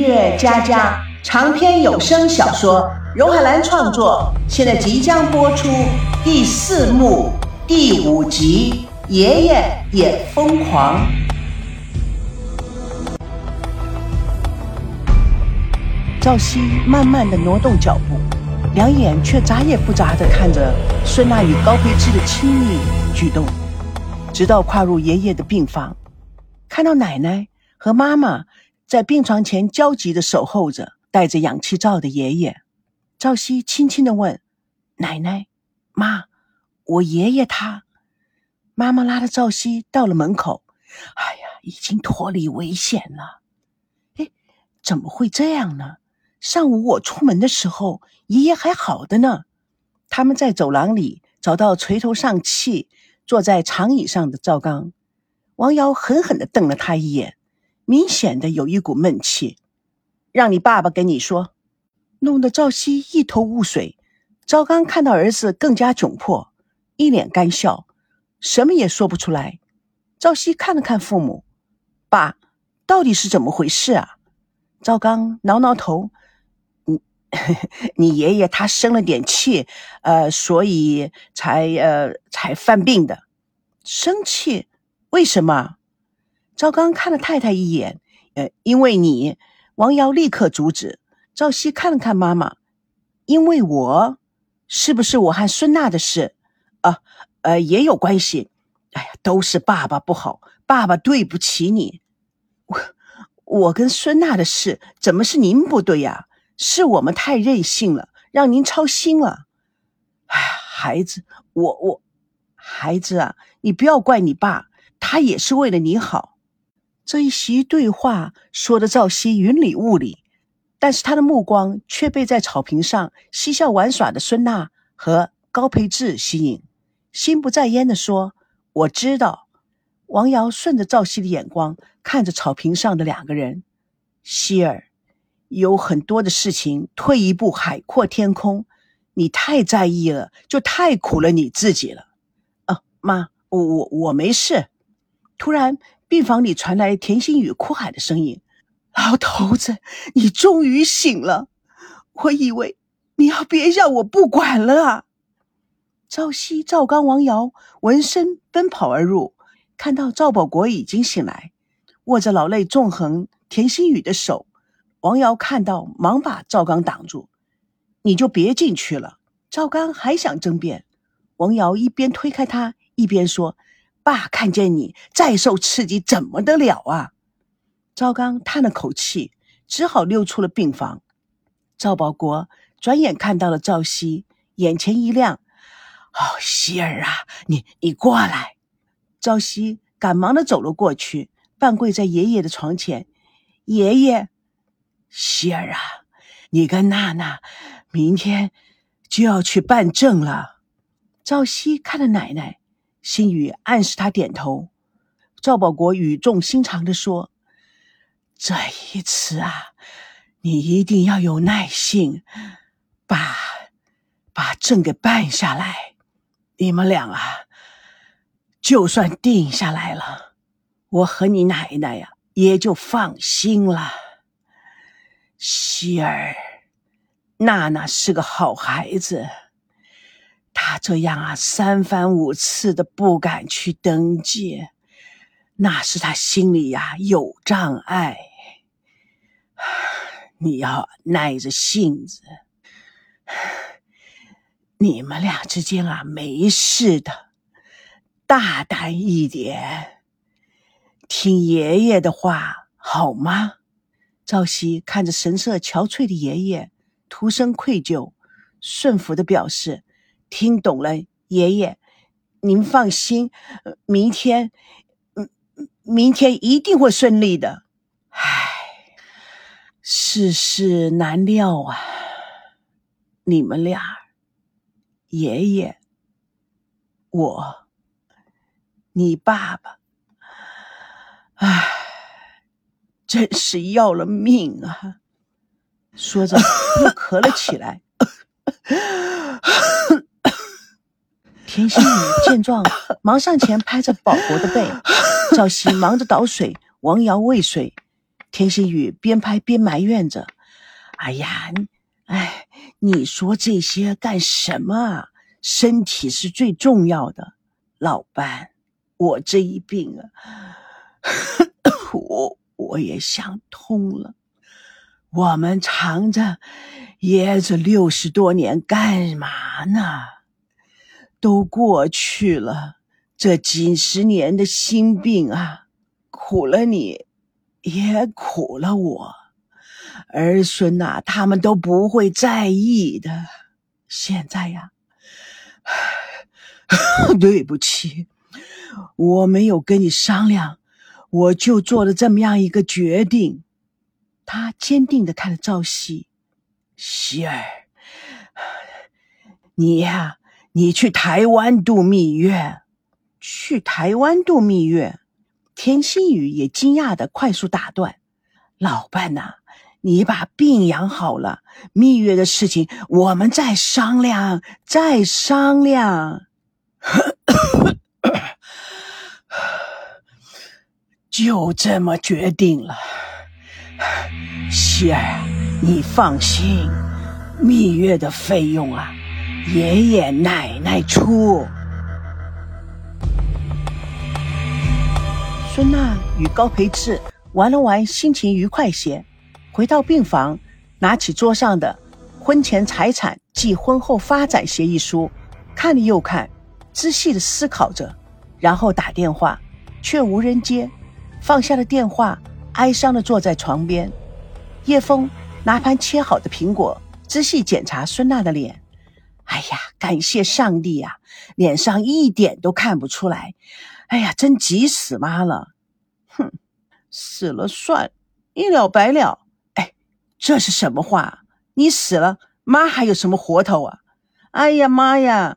乐佳佳长篇有声小说，荣海兰创作，现在即将播出第四幕第五集《爷爷也疯狂》。赵熙慢慢的挪动脚步，两眼却眨也不眨的看着孙娜与高培志的亲密举动，直到跨入爷爷的病房，看到奶奶和妈妈。在病床前焦急的守候着戴着氧气罩的爷爷，赵熙轻轻的问：“奶奶，妈，我爷爷他……”妈妈拉着赵熙到了门口。哎呀，已经脱离危险了。哎，怎么会这样呢？上午我出门的时候，爷爷还好的呢。他们在走廊里找到垂头丧气坐在长椅上的赵刚，王瑶狠狠的瞪了他一眼。明显的有一股闷气，让你爸爸跟你说，弄得赵熙一头雾水。赵刚看到儿子更加窘迫，一脸干笑，什么也说不出来。赵熙看了看父母，爸，到底是怎么回事啊？赵刚挠挠头，你 你爷爷他生了点气，呃，所以才呃才犯病的。生气？为什么？赵刚看了太太一眼，呃，因为你，王瑶立刻阻止。赵熙看了看妈妈，因为我，是不是我和孙娜的事？啊，呃，也有关系。哎呀，都是爸爸不好，爸爸对不起你。我，我跟孙娜的事，怎么是您不对呀？是我们太任性了，让您操心了。哎，孩子，我我，孩子啊，你不要怪你爸，他也是为了你好。这一席对话说的赵熙云里雾里，但是他的目光却被在草坪上嬉笑玩耍的孙娜和高培志吸引，心不在焉地说：“我知道。”王瑶顺着赵熙的眼光看着草坪上的两个人，希儿，有很多的事情退一步海阔天空，你太在意了，就太苦了你自己了。啊，妈，我我我没事。突然。病房里传来田心雨哭喊的声音：“老头子，你终于醒了！我以为你要别让我不管了啊！”赵熙、赵刚、王瑶闻声奔跑而入，看到赵保国已经醒来，握着老泪纵横田心雨的手。王瑶看到，忙把赵刚挡住：“你就别进去了。”赵刚还想争辩，王瑶一边推开他，一边说。爸看见你再受刺激，怎么得了啊？赵刚叹了口气，只好溜出了病房。赵保国转眼看到了赵熙，眼前一亮：“哦，希儿啊，你你过来。”赵熙赶忙的走了过去，半跪在爷爷的床前：“爷爷，希儿啊，你跟娜娜明天就要去办证了。”赵熙看着奶奶。心雨暗示他点头。赵保国语重心长的说：“这一次啊，你一定要有耐性，把把证给办下来。你们俩啊，就算定下来了，我和你奶奶呀也就放心了。希儿，娜娜是个好孩子。”他这样啊，三番五次的不敢去登记，那是他心里呀有障碍。你要耐着性子，你们俩之间啊没事的，大胆一点，听爷爷的话好吗？赵熙看着神色憔悴的爷爷，徒生愧疚，顺服的表示。听懂了，爷爷，您放心，明天，嗯，明天一定会顺利的。唉，世事难料啊！你们俩，爷爷，我，你爸爸，唉，真是要了命啊！说着又咳了起来。田心雨见状，忙上前拍着保国的背。赵熙忙着倒水，王瑶喂水。田心雨边拍边埋怨着：“哎呀，哎，你说这些干什么？身体是最重要的。老伴，我这一病啊，我我也想通了。我们藏着掖着六十多年干嘛呢？都过去了，这几十年的心病啊，苦了你。”也苦了我，儿孙呐，他们都不会在意的。现在呀，对不起，我没有跟你商量，我就做了这么样一个决定。他坚定的看着赵熙，希儿，你呀，你去台湾度蜜月，去台湾度蜜月。田心雨也惊讶的快速打断：“老伴呐，你把病养好了，蜜月的事情我们再商量，再商量。就这么决定了。希儿，你放心，蜜月的费用啊，爷爷奶奶出。”孙娜与高培志玩了玩，心情愉快些。回到病房，拿起桌上的《婚前财产及婚后发展协议书》，看了又看，仔细的思考着，然后打电话，却无人接。放下了电话，哀伤的坐在床边。叶枫拿盘切好的苹果，仔细检查孙娜的脸。哎呀，感谢上帝呀，脸上一点都看不出来。哎呀，真急死妈了！哼，死了算，一了百了。哎，这是什么话？你死了，妈还有什么活头啊？哎呀妈呀，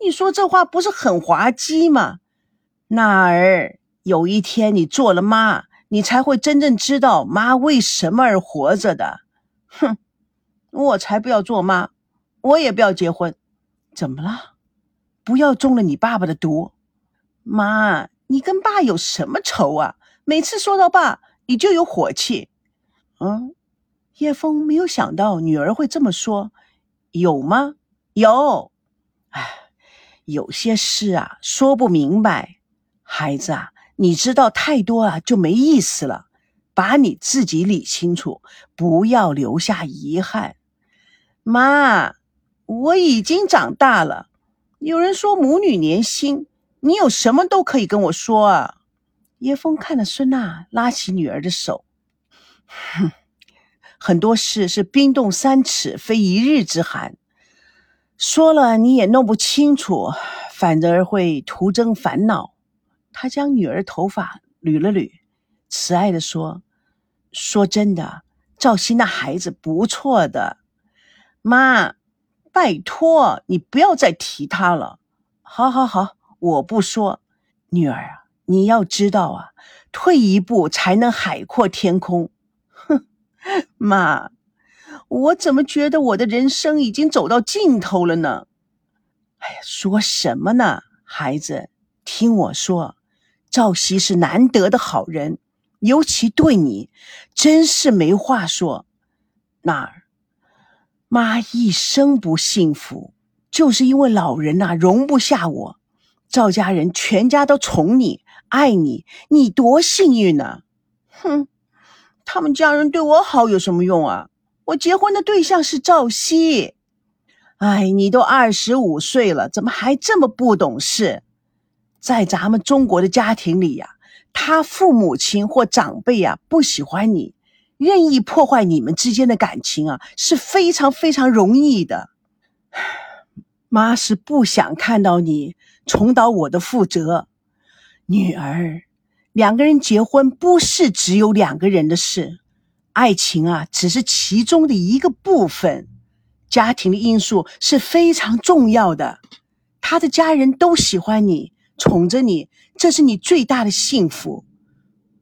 你说这话不是很滑稽吗？那儿有一天你做了妈，你才会真正知道妈为什么而活着的。哼，我才不要做妈，我也不要结婚。怎么了？不要中了你爸爸的毒。妈，你跟爸有什么仇啊？每次说到爸，你就有火气。嗯，叶枫没有想到女儿会这么说。有吗？有。哎，有些事啊，说不明白。孩子啊，你知道太多啊，就没意思了。把你自己理清楚，不要留下遗憾。妈，我已经长大了。有人说母女连心。你有什么都可以跟我说啊！叶枫看着孙娜，拉起女儿的手，哼，很多事是冰冻三尺，非一日之寒。说了你也弄不清楚，反而会徒增烦恼。他将女儿头发捋了捋，慈爱的说：“说真的，赵鑫那孩子不错的。妈，拜托你不要再提他了。好好好。”我不说，女儿啊，你要知道啊，退一步才能海阔天空。哼，妈，我怎么觉得我的人生已经走到尽头了呢？哎呀，说什么呢，孩子，听我说，赵熙是难得的好人，尤其对你，真是没话说。那儿，妈一生不幸福，就是因为老人呐容不下我。赵家人全家都宠你、爱你，你多幸运呢！哼，他们家人对我好有什么用啊？我结婚的对象是赵熙。哎，你都二十五岁了，怎么还这么不懂事？在咱们中国的家庭里呀，他父母亲或长辈呀不喜欢你，任意破坏你们之间的感情啊，是非常非常容易的。妈是不想看到你。重蹈我的覆辙，女儿，两个人结婚不是只有两个人的事，爱情啊只是其中的一个部分，家庭的因素是非常重要的。他的家人都喜欢你，宠着你，这是你最大的幸福。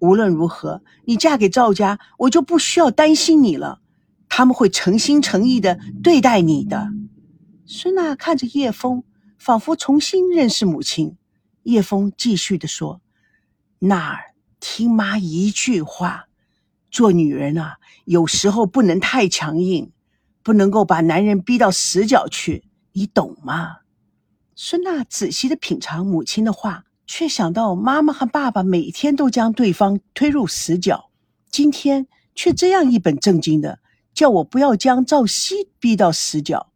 无论如何，你嫁给赵家，我就不需要担心你了，他们会诚心诚意的对待你的。孙娜看着叶枫。仿佛重新认识母亲，叶枫继续的说：“娜儿听妈一句话，做女人啊，有时候不能太强硬，不能够把男人逼到死角去，你懂吗？孙娜仔细的品尝母亲的话，却想到妈妈和爸爸每天都将对方推入死角，今天却这样一本正经的叫我不要将赵熙逼到死角，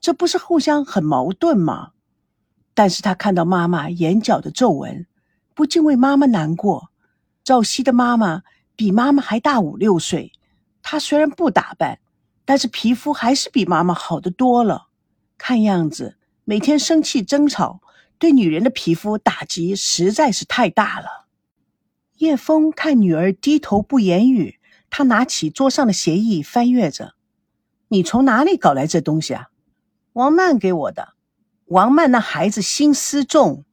这不是互相很矛盾吗？但是他看到妈妈眼角的皱纹，不禁为妈妈难过。赵熙的妈妈比妈妈还大五六岁，她虽然不打扮，但是皮肤还是比妈妈好得多了，看样子。每天生气争吵，对女人的皮肤打击实在是太大了。叶枫看女儿低头不言语，他拿起桌上的协议翻阅着：“你从哪里搞来这东西啊？”王曼给我的。王曼那孩子心思重，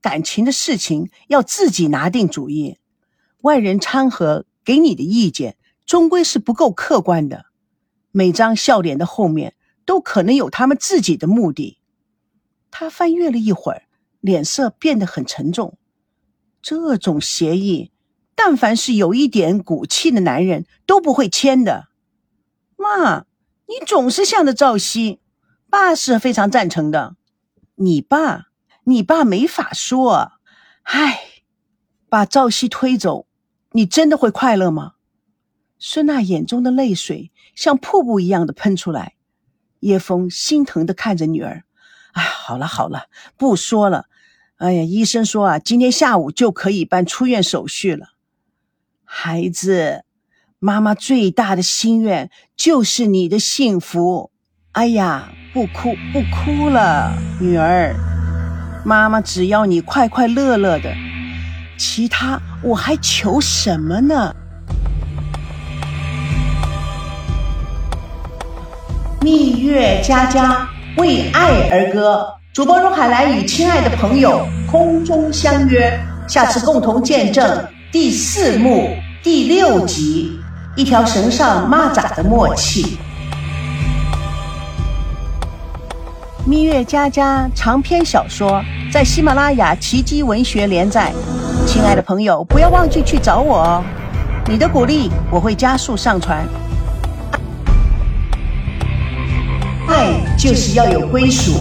感情的事情要自己拿定主意，外人掺和给你的意见，终归是不够客观的。每张笑脸的后面，都可能有他们自己的目的。他翻阅了一会儿，脸色变得很沉重。这种协议，但凡是有一点骨气的男人都不会签的。妈，你总是向着赵熙，爸是非常赞成的。你爸，你爸没法说。唉，把赵熙推走，你真的会快乐吗？孙娜眼中的泪水像瀑布一样的喷出来。叶枫心疼的看着女儿。哎，好了好了，不说了。哎呀，医生说啊，今天下午就可以办出院手续了。孩子，妈妈最大的心愿就是你的幸福。哎呀，不哭不哭了，女儿，妈妈只要你快快乐乐的，其他我还求什么呢？蜜月佳佳。为爱而歌，主播荣海兰与亲爱的朋友空中相约，下次共同见证第四幕第六集《一条绳上蚂蚱的默契》。蜜月佳佳长篇小说在喜马拉雅奇迹文学连载，亲爱的朋友不要忘记去找我哦，你的鼓励我会加速上传。就是要有归属。